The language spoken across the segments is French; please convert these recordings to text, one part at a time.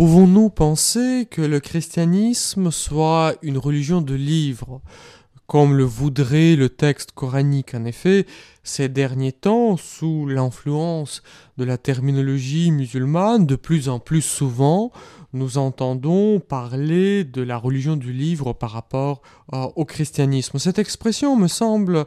Pouvons-nous penser que le christianisme soit une religion de livres, comme le voudrait le texte coranique? En effet, ces derniers temps, sous l'influence de la terminologie musulmane, de plus en plus souvent, nous entendons parler de la religion du livre par rapport euh, au christianisme. Cette expression me semble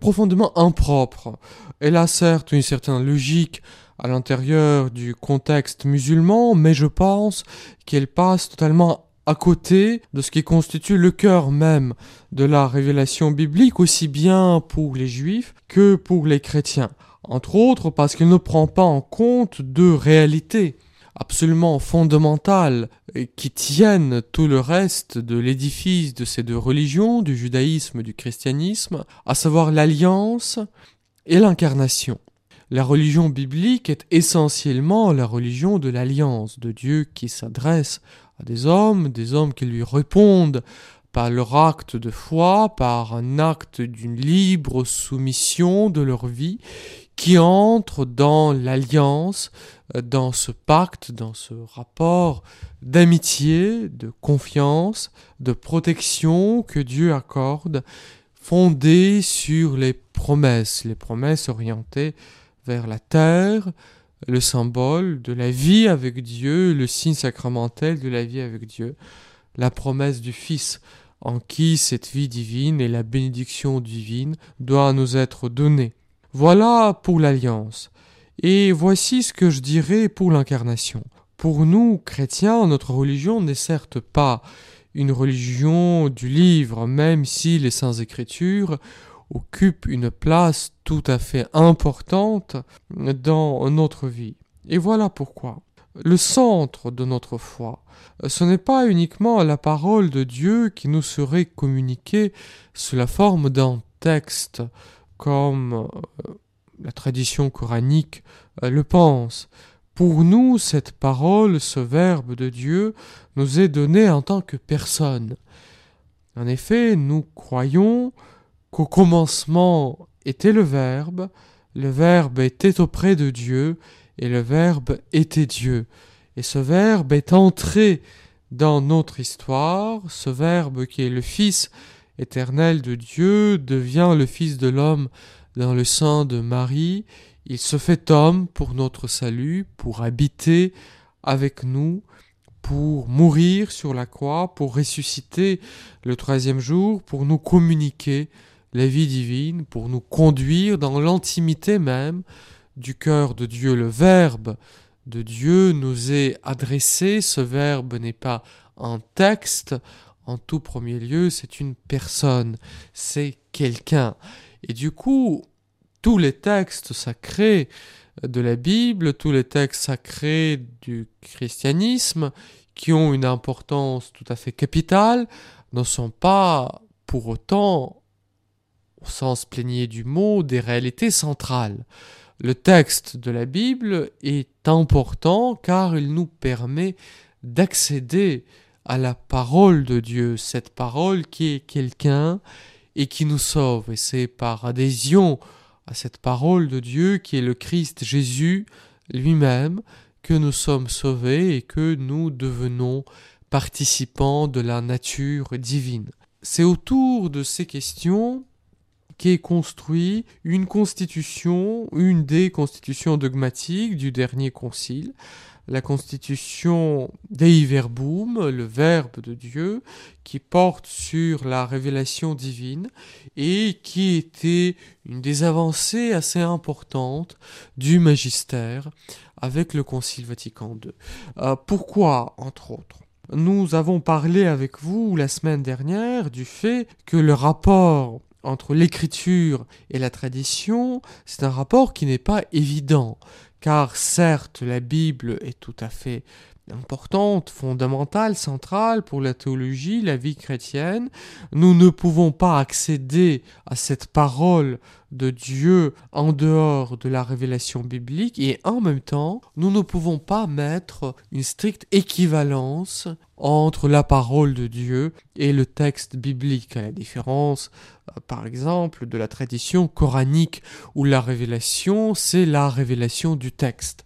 profondément impropre. Elle a certes une certaine logique à l'intérieur du contexte musulman, mais je pense qu'elle passe totalement à côté de ce qui constitue le cœur même de la révélation biblique, aussi bien pour les juifs que pour les chrétiens. Entre autres parce qu'il ne prend pas en compte deux réalités absolument fondamentales qui tiennent tout le reste de l'édifice de ces deux religions, du judaïsme et du christianisme, à savoir l'alliance et l'incarnation. La religion biblique est essentiellement la religion de l'alliance de Dieu qui s'adresse à des hommes, des hommes qui lui répondent par leur acte de foi, par un acte d'une libre soumission de leur vie, qui entrent dans l'alliance, dans ce pacte, dans ce rapport d'amitié, de confiance, de protection que Dieu accorde, fondé sur les promesses, les promesses orientées vers la terre, le symbole de la vie avec Dieu, le signe sacramentel de la vie avec Dieu, la promesse du Fils, en qui cette vie divine et la bénédiction divine doivent nous être données. Voilà pour l'alliance. Et voici ce que je dirais pour l'incarnation. Pour nous, chrétiens, notre religion n'est certes pas une religion du livre, même si les Saintes Écritures occupe une place tout à fait importante dans notre vie. Et voilà pourquoi. Le centre de notre foi, ce n'est pas uniquement la parole de Dieu qui nous serait communiquée sous la forme d'un texte, comme euh, la tradition coranique euh, le pense. Pour nous, cette parole, ce verbe de Dieu, nous est donné en tant que personne. En effet, nous croyons qu'au commencement était le Verbe, le Verbe était auprès de Dieu, et le Verbe était Dieu. Et ce Verbe est entré dans notre histoire, ce Verbe qui est le Fils éternel de Dieu devient le Fils de l'homme dans le sein de Marie, il se fait homme pour notre salut, pour habiter avec nous, pour mourir sur la croix, pour ressusciter le troisième jour, pour nous communiquer la vie divine, pour nous conduire dans l'intimité même du cœur de Dieu. Le Verbe de Dieu nous est adressé, ce Verbe n'est pas un texte, en tout premier lieu, c'est une personne, c'est quelqu'un. Et du coup, tous les textes sacrés de la Bible, tous les textes sacrés du christianisme, qui ont une importance tout à fait capitale, ne sont pas pour autant au sens plénier du mot, des réalités centrales. Le texte de la Bible est important car il nous permet d'accéder à la parole de Dieu, cette parole qui est quelqu'un et qui nous sauve. Et c'est par adhésion à cette parole de Dieu qui est le Christ Jésus lui-même que nous sommes sauvés et que nous devenons participants de la nature divine. C'est autour de ces questions qu'est construit une constitution, une des constitutions dogmatiques du dernier concile, la constitution Dei Verbum, le Verbe de Dieu, qui porte sur la révélation divine et qui était une des avancées assez importantes du magistère avec le Concile Vatican II. Euh, pourquoi, entre autres? Nous avons parlé avec vous la semaine dernière du fait que le rapport entre l'écriture et la tradition, c'est un rapport qui n'est pas évident, car certes la Bible est tout à fait importante, fondamentale, centrale pour la théologie, la vie chrétienne. Nous ne pouvons pas accéder à cette parole de Dieu en dehors de la révélation biblique et en même temps, nous ne pouvons pas mettre une stricte équivalence entre la parole de Dieu et le texte biblique, à la différence, euh, par exemple, de la tradition coranique où la révélation, c'est la révélation du texte.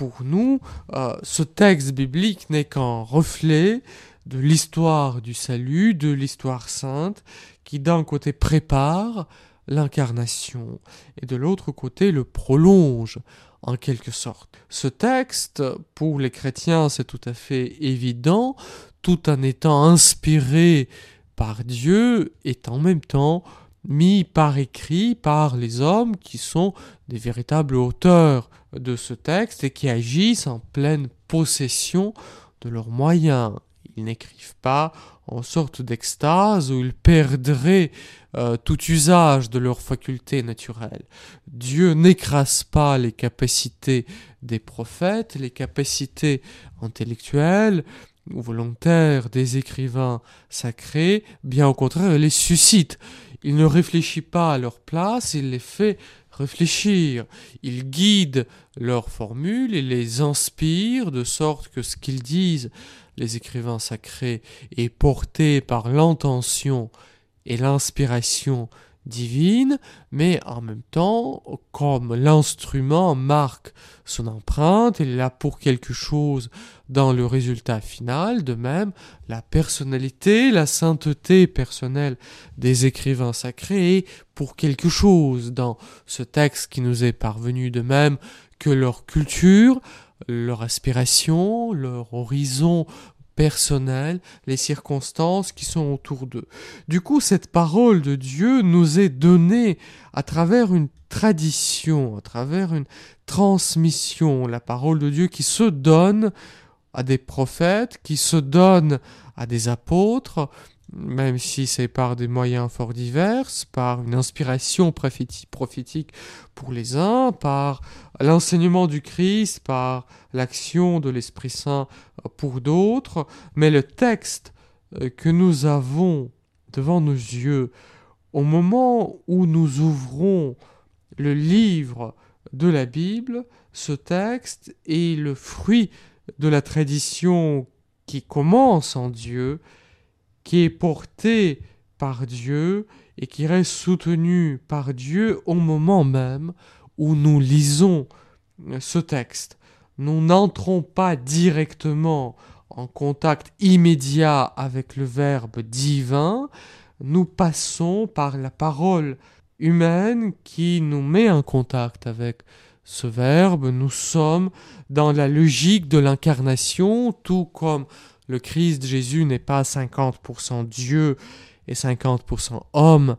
Pour nous, euh, ce texte biblique n'est qu'un reflet de l'histoire du salut, de l'histoire sainte, qui d'un côté prépare l'incarnation et de l'autre côté le prolonge en quelque sorte. Ce texte, pour les chrétiens, c'est tout à fait évident, tout en étant inspiré par Dieu, est en même temps mis par écrit par les hommes qui sont des véritables auteurs de ce texte et qui agissent en pleine possession de leurs moyens. Ils n'écrivent pas en sorte d'extase où ils perdraient euh, tout usage de leurs facultés naturelles. Dieu n'écrase pas les capacités des prophètes, les capacités intellectuelles ou volontaires des écrivains sacrés, bien au contraire, il les suscite. Il ne réfléchit pas à leur place, il les fait réfléchir. Il guide leurs formules, il les inspire de sorte que ce qu'ils disent, les écrivains sacrés, est porté par l'intention et l'inspiration divine, mais en même temps, comme l'instrument marque son empreinte, il est là pour quelque chose dans le résultat final, de même, la personnalité, la sainteté personnelle des écrivains sacrés est pour quelque chose dans ce texte qui nous est parvenu, de même que leur culture, leur aspiration, leur horizon personnel, les circonstances qui sont autour d'eux. Du coup, cette parole de Dieu nous est donnée à travers une tradition, à travers une transmission, la parole de Dieu qui se donne à des prophètes, qui se donne à des apôtres, même si c'est par des moyens fort divers, par une inspiration prophétique pour les uns, par l'enseignement du Christ, par l'action de l'Esprit Saint pour d'autres, mais le texte euh, que nous avons devant nos yeux au moment où nous ouvrons le livre de la Bible, ce texte est le fruit de la tradition qui commence en Dieu qui est porté par Dieu et qui reste soutenu par Dieu au moment même où nous lisons ce texte. Nous n'entrons pas directement en contact immédiat avec le Verbe divin, nous passons par la parole humaine qui nous met en contact avec ce Verbe, nous sommes dans la logique de l'incarnation, tout comme le Christ Jésus n'est pas 50% Dieu et 50% homme,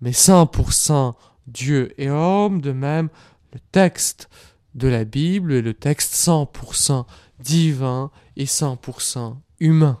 mais 100% Dieu et homme. De même, le texte de la Bible est le texte 100% divin et 100% humain.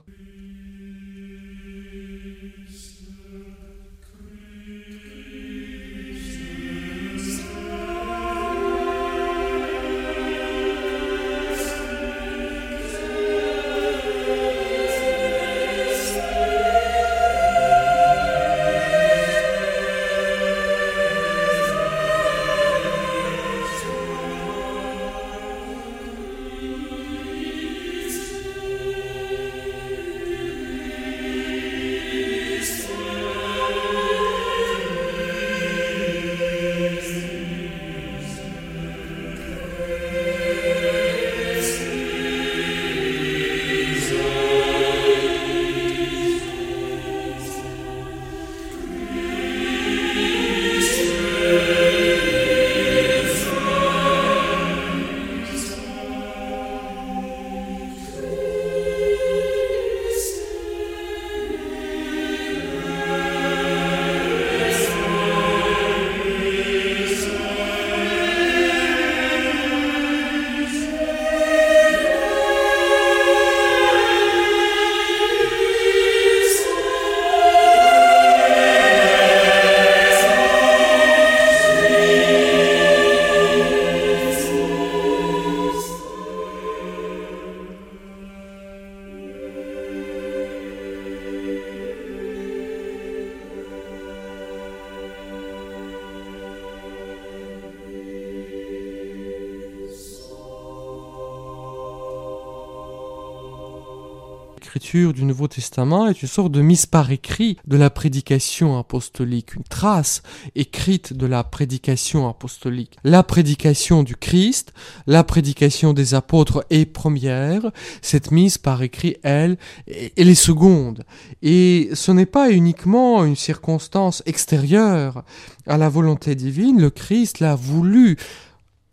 Du Nouveau Testament est une sorte de mise par écrit de la prédication apostolique, une trace écrite de la prédication apostolique. La prédication du Christ, la prédication des apôtres est première, cette mise par écrit, elle, elle est seconde. Et ce n'est pas uniquement une circonstance extérieure à la volonté divine, le Christ l'a voulu.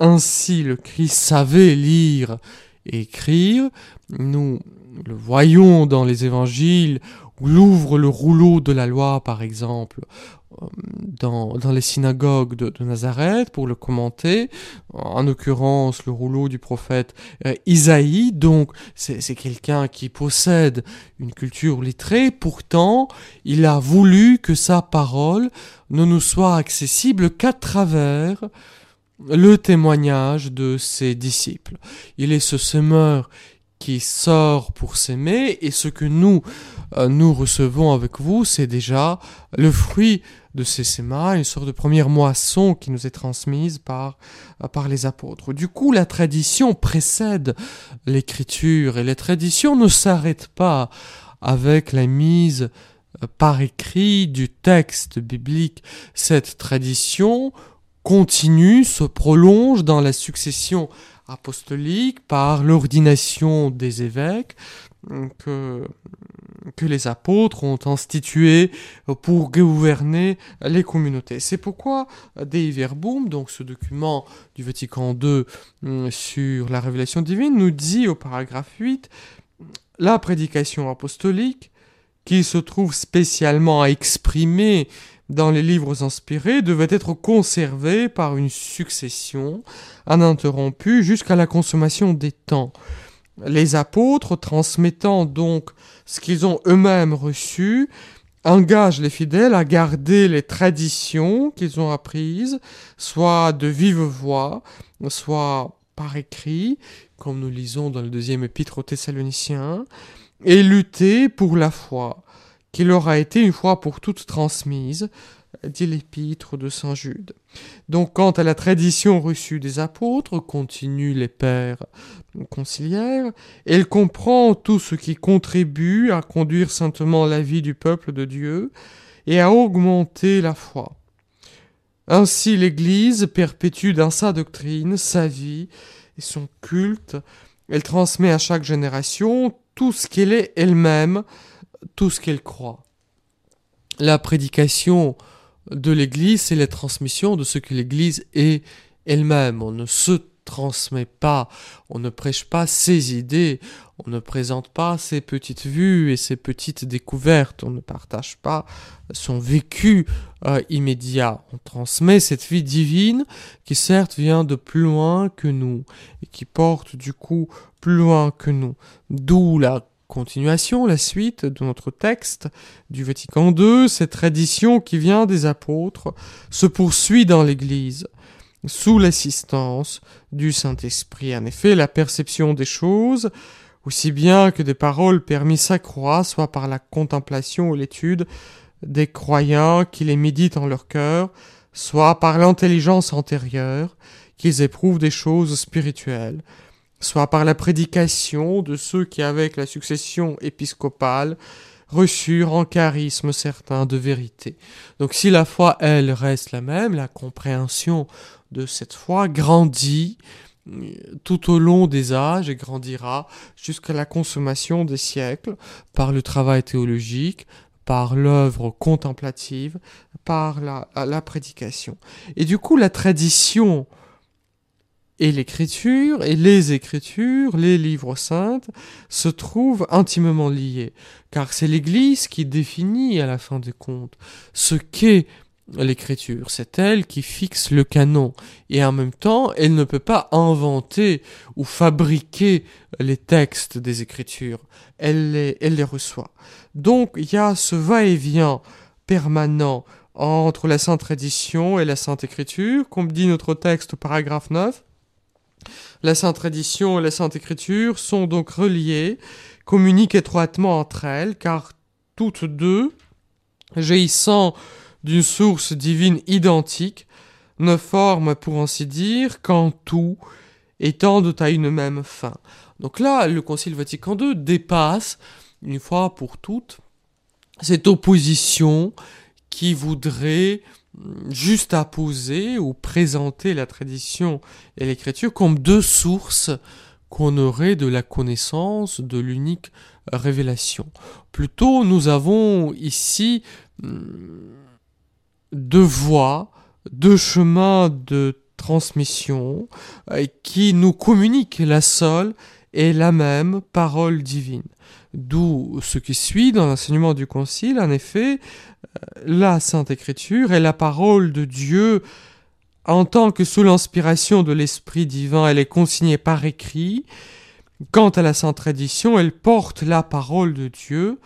Ainsi, le Christ savait lire écrire. Nous le voyons dans les évangiles où il ouvre le rouleau de la loi, par exemple, euh, dans, les synagogues de, Nazareth pour le commenter, en l'occurrence le rouleau du prophète euh, Isaïe, donc c'est quelqu'un qui possède une culture littrée, pourtant il a voulu que sa parole ne nous soit accessible qu'à travers le témoignage de ses disciples. Il est ce semeur qui sort pour s'aimer et ce que nous euh, nous recevons avec vous, c'est déjà le fruit de ces sémas, une sorte de première moisson qui nous est transmise par, euh, par les apôtres. Du coup, la tradition précède l'écriture et la tradition ne s'arrête pas avec la mise euh, par écrit du texte biblique. Cette tradition continue, se prolonge dans la succession apostolique par l'ordination des évêques que, que les apôtres ont institué pour gouverner les communautés. C'est pourquoi Dei Verbum, donc ce document du Vatican II hum, sur la révélation divine, nous dit au paragraphe 8 la prédication apostolique qui se trouve spécialement à exprimer dans les livres inspirés devait être conservée par une succession ininterrompue jusqu'à la consommation des temps. Les apôtres, transmettant donc ce qu'ils ont eux-mêmes reçu, engagent les fidèles à garder les traditions qu'ils ont apprises, soit de vive voix, soit par écrit, comme nous lisons dans le deuxième épître aux Thessaloniciens, et lutter pour la foi qui leur a été une fois pour toutes transmise, dit l'épître de Saint Jude. Donc quant à la tradition reçue des apôtres, continuent les pères conciliaires, elle comprend tout ce qui contribue à conduire saintement la vie du peuple de Dieu et à augmenter la foi. Ainsi l'Église perpétue dans sa doctrine, sa vie et son culte, elle transmet à chaque génération tout ce qu'elle est elle-même, tout ce qu'elle croit. La prédication de l'Église, c'est la transmission de ce que l'Église est elle-même. On ne se transmet pas, on ne prêche pas ses idées, on ne présente pas ses petites vues et ses petites découvertes, on ne partage pas son vécu euh, immédiat. On transmet cette vie divine qui certes vient de plus loin que nous et qui porte du coup plus loin que nous. D'où la Continuation, la suite de notre texte du Vatican II, cette tradition qui vient des apôtres se poursuit dans l'Église sous l'assistance du Saint-Esprit. En effet, la perception des choses, aussi bien que des paroles permis s'accroît, soit par la contemplation ou l'étude des croyants qui les méditent en leur cœur, soit par l'intelligence antérieure qu'ils éprouvent des choses spirituelles soit par la prédication de ceux qui, avec la succession épiscopale, reçurent en charisme certain de vérité. Donc si la foi, elle, reste la même, la compréhension de cette foi grandit euh, tout au long des âges et grandira jusqu'à la consommation des siècles par le travail théologique, par l'œuvre contemplative, par la, la prédication. Et du coup, la tradition et l'écriture et les écritures, les livres saints, se trouvent intimement liés, car c'est l'Église qui définit à la fin des comptes ce qu'est l'écriture. C'est elle qui fixe le canon, et en même temps, elle ne peut pas inventer ou fabriquer les textes des écritures. Elle les, reçoit. Donc il y a ce va-et-vient permanent entre la Sainte Tradition et la Sainte Écriture, comme dit notre texte au paragraphe 9, la Sainte Tradition et la Sainte Écriture sont donc reliées, communiquent étroitement entre elles, car toutes deux, jaillissant d'une source divine identique, ne forment, pour ainsi dire, qu'en tout et tendent à une même fin. Donc là, le Concile Vatican II dépasse une fois pour toutes cette opposition qui voudrait juste apposer ou présenter la tradition et l'écriture comme deux sources qu'on aurait de la connaissance de l'unique révélation. Plutôt, nous avons ici mm, deux voies, deux chemins de transmission euh, qui nous communiquent la seule et la même parole divine. D'où ce qui suit dans l'enseignement du Concile, en effet, euh, la Sainte Écriture est la parole de Dieu en tant que sous l'inspiration de l'Esprit divin, elle est consignée par écrit. Quant à la Sainte Tradition, elle porte la parole de Dieu,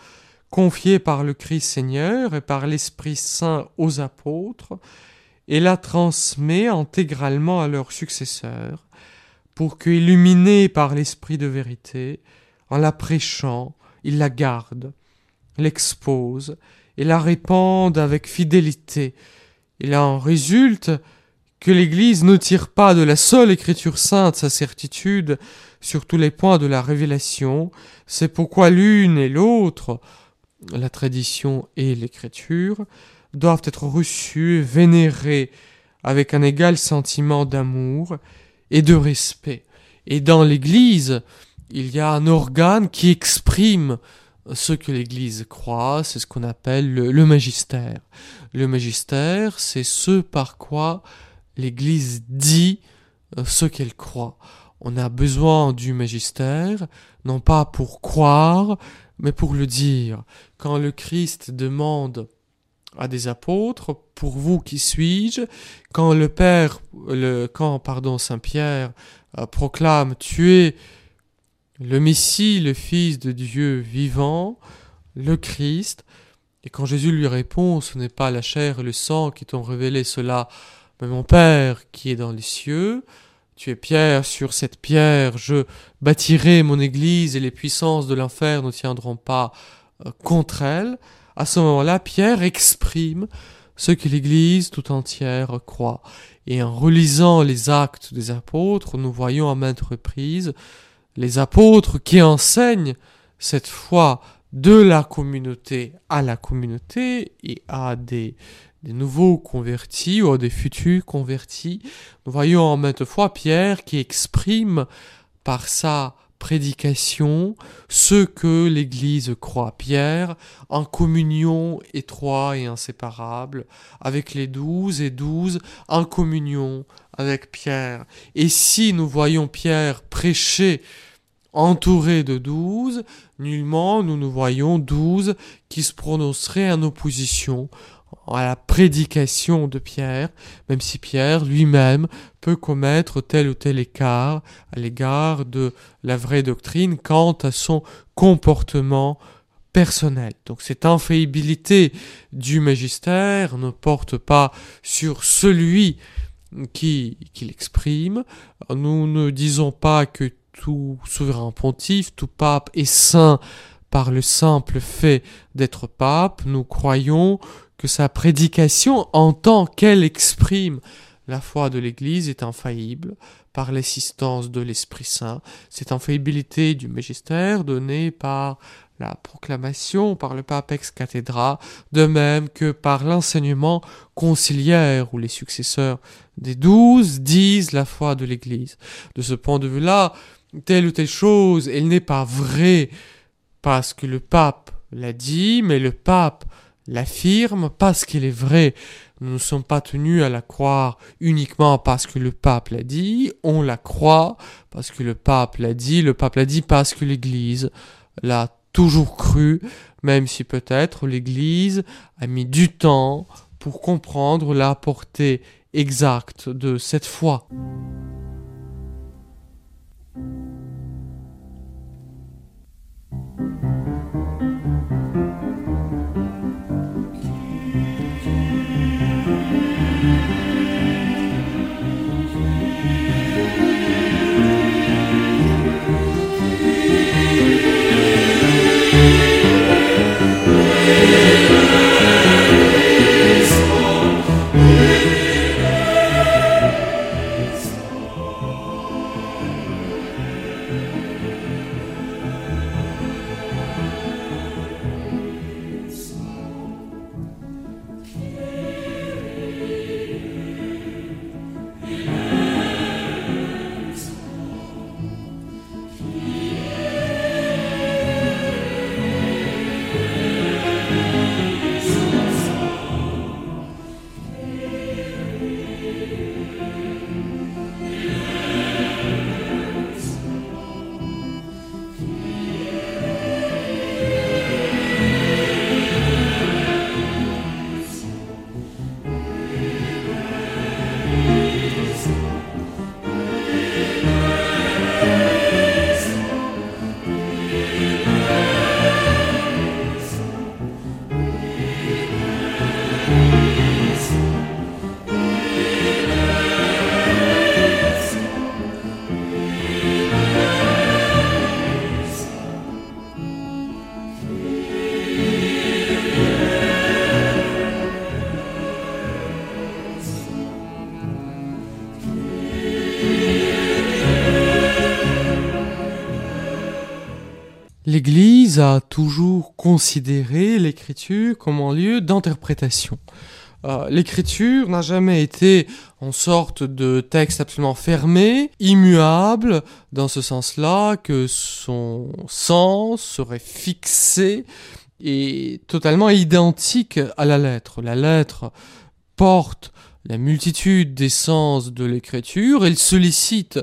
confiée par le Christ Seigneur et par l'Esprit Saint aux apôtres, et la transmet intégralement à leurs successeurs, pour que, illuminés par l'Esprit de vérité, en la prêchant, ils la gardent, l'exposent et la répandent avec fidélité. Il en résulte que l'Église ne tire pas de la seule Écriture sainte sa certitude sur tous les points de la révélation, c'est pourquoi l'une et l'autre, la tradition et l'Écriture, doivent être reçues, vénérées avec un égal sentiment d'amour et de respect. Et dans l'Église, il y a un organe qui exprime ce que l'Église croit, c'est ce qu'on appelle le, magistère. Le magistère, c'est ce par quoi l'Église dit euh, ce qu'elle croit. On a besoin du magistère, non pas pour croire, mais pour le dire. Quand le Christ demande à des apôtres, pour vous qui suis-je, quand le Père, le, quand, pardon, Saint Pierre euh, proclame, tu es le Messie, le Fils de Dieu vivant, le Christ, et quand Jésus lui répond, ce n'est pas la chair et le sang qui t'ont révélé cela, mais mon Père qui est dans les cieux, tu es pierre, sur cette pierre je bâtirai mon Église et les puissances de l'enfer ne tiendront pas euh, contre elle. À ce moment-là, Pierre exprime ce que l'Église tout entière croit. Et en relisant les actes des apôtres, nous voyons à maintes reprises les apôtres qui enseignent cette foi de la communauté à la communauté et à des, nouveaux convertis ou à des futurs convertis. Nous voyons en maintes fois Pierre qui exprime par sa prédication ce que l'Église croit. Pierre, en communion étroite et inséparable avec les douze et douze, en communion avec Pierre. Et si nous voyons Pierre prêcher entouré de douze, nullement nous nous voyons douze qui se prononceraient en opposition à la prédication de Pierre, même si Pierre lui-même peut commettre tel ou tel écart à l'égard de la vraie doctrine quant à son comportement personnel. Donc cette infaillibilité du magistère ne porte pas sur celui qui, qui l'exprime. Nous ne disons pas que tout souverain pontife, tout pape est saint par le simple fait d'être pape. Nous croyons que sa prédication, en tant qu'elle exprime la foi de l'Église, est infaillible par l'assistance de l'Esprit Saint. Cette infaillibilité du magistère donnée par la proclamation par le pape ex cathedra, de même que par l'enseignement conciliaire où les successeurs des douze disent la foi de l'Église. De ce point de vue-là, telle ou telle chose, elle n'est pas vraie parce que le pape l'a dit, mais le pape l'affirme parce qu'il est vrai. Nous ne sommes pas tenus à la croire uniquement parce que le pape l'a dit, on la croit parce que le pape l'a dit, le pape l'a dit parce que l'Église l'a toujours cru, même si peut-être l'Église a mis du temps pour comprendre la portée exacte de cette foi. L'Église a toujours considéré l'écriture comme un lieu d'interprétation. Euh, l'écriture n'a jamais été en sorte de texte absolument fermé, immuable, dans ce sens-là que son sens serait fixé et totalement identique à la lettre. La lettre porte la multitude des sens de l'écriture, elle sollicite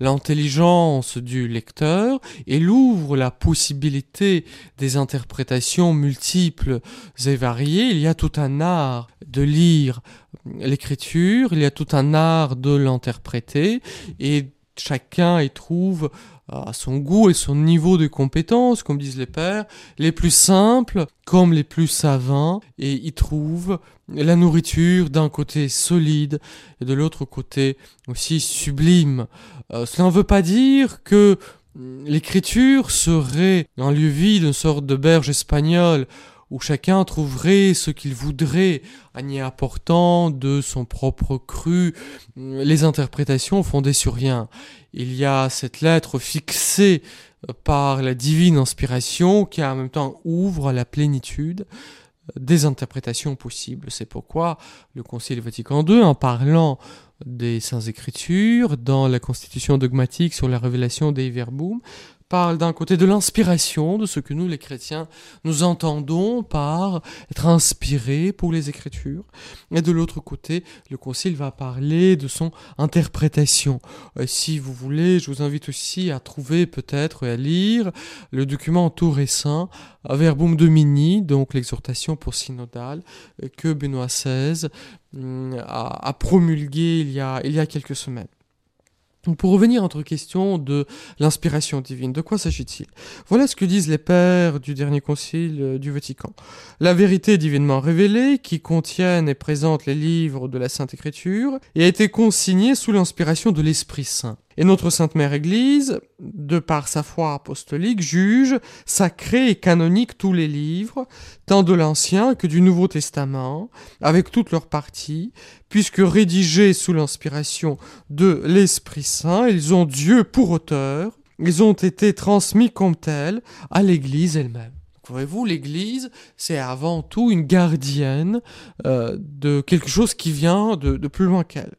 l'intelligence du lecteur, elle ouvre la possibilité des interprétations multiples et variées. Il y a tout un art de lire l'écriture, il y a tout un art de l'interpréter, et chacun y trouve à son goût et son niveau de compétence, comme disent les pères, les plus simples comme les plus savants, et y trouve la nourriture d'un côté solide et de l'autre côté aussi sublime. Euh, cela ne veut pas dire que l'écriture serait un lieu vide, une sorte de berge espagnole où chacun trouverait ce qu'il voudrait en y apportant de son propre cru les interprétations fondées sur rien. Il y a cette lettre fixée par la divine inspiration qui en même temps ouvre la plénitude des interprétations possibles. C'est pourquoi le Concile Vatican II, en parlant des Saintes Écritures, dans la Constitution dogmatique sur la révélation des Verbum, parle d'un côté de l'inspiration, de ce que nous les chrétiens nous entendons par être inspirés pour les Écritures, et de l'autre côté, le Concile va parler de son interprétation. Si vous voulez, je vous invite aussi à trouver peut-être et à lire le document tout récent Verbum Domini, donc l'exhortation pour synodale que Benoît XVI hum, a, promulgué il y a quelques semaines. Pour revenir à notre question de l'inspiration divine, de quoi s'agit-il? Voilà ce que disent les pères du dernier concile euh, du Vatican. La vérité divinement révélée, qui contiennent et présente les livres de la Sainte Écriture, a été consignée sous l'inspiration de l'Esprit Saint. Et notre Sainte Mère Église, de par sa foi apostolique, juge sacré et canonique tous les livres, tant de l'Ancien que du Nouveau Testament, avec toutes leurs parties, puisque rédigés sous l'inspiration de l'Esprit Saint, ils ont Dieu pour auteur, ils ont été transmis comme tels à l'Église elle-même. Voyez-vous, l'Église, c'est avant tout une gardienne euh, de quelque chose qui vient de, plus loin qu'elle.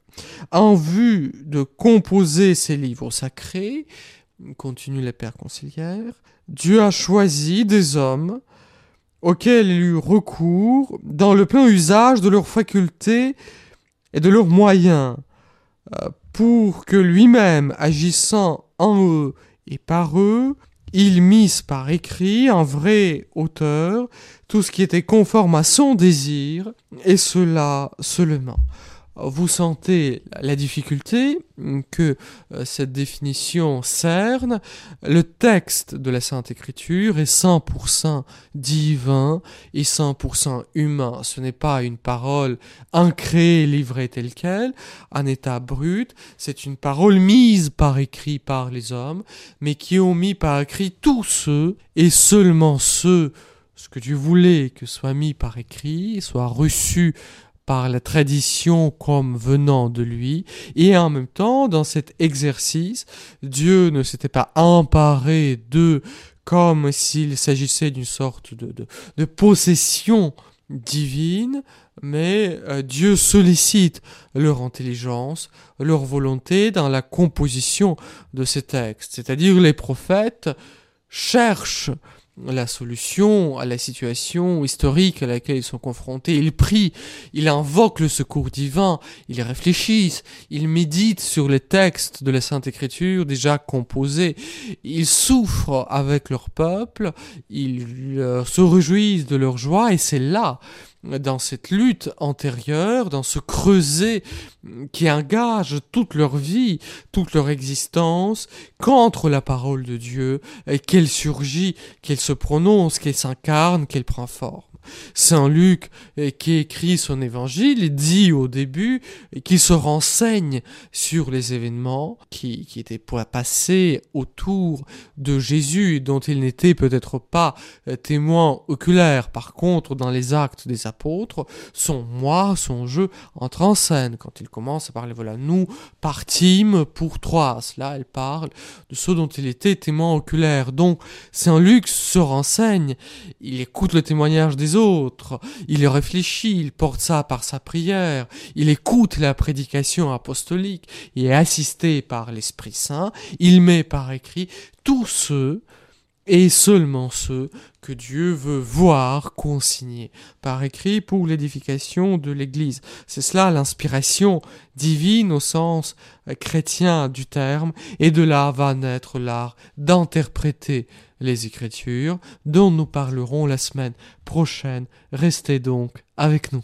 En vue de composer ces livres sacrés, continue les pères conciliaires, Dieu a choisi des hommes auxquels il eut recours dans le plein usage de leurs facultés et de leurs moyens, euh, pour que lui-même, agissant en eux et par eux, il mise par écrit un vrai auteur tout ce qui était conforme à son désir, et cela seulement vous sentez la difficulté que euh, cette définition cerne. Le texte de la Sainte Écriture est 100% divin et 100% humain. Ce n'est pas une parole incréée, livrée telle qu'elle, en état brut. C'est une parole mise par écrit par les hommes, mais qui ont mis par écrit tous ceux et seulement ceux ce que Dieu voulait que soit mis par écrit, soit reçu par la tradition comme venant de lui, et en même temps, dans cet exercice, Dieu ne s'était pas emparé d'eux comme s'il s'agissait d'une sorte de, de, possession divine, mais euh, Dieu sollicite leur intelligence, leur volonté dans la composition de ces textes. C'est-à-dire les prophètes cherchent la solution à la situation historique à laquelle ils sont confrontés. Ils prient, ils invoquent le secours divin, ils réfléchissent, ils méditent sur les textes de la Sainte Écriture déjà composés, ils souffrent avec leur peuple, ils euh, se réjouissent de leur joie et c'est là dans cette lutte antérieure, dans ce creuset qui engage toute leur vie, toute leur existence contre la parole de Dieu, qu'elle surgit, qu'elle se prononce, qu'elle s'incarne, qu'elle prend forme. Saint Luc, eh, qui écrit son évangile, dit au début qu'il se renseigne sur les événements qui, qui étaient passer autour de Jésus, dont il n'était peut-être pas euh, témoin oculaire. Par contre, dans les actes des son moi, son jeu entre en scène. Quand il commence à parler, voilà, nous partîmes pour Troas. Là, elle parle de ceux dont il était témoin oculaire. Donc, Saint-Luc se renseigne, il écoute le témoignage des autres, il réfléchit, il porte ça par sa prière, il écoute la prédication apostolique, il est assisté par l'Esprit Saint, il met par écrit tous ceux et seulement ceux que Dieu veut voir consignés par écrit pour l'édification de l'Église. C'est cela l'inspiration divine au sens chrétien du terme, et de là va naître l'art d'interpréter les Écritures, dont nous parlerons la semaine prochaine. Restez donc avec nous.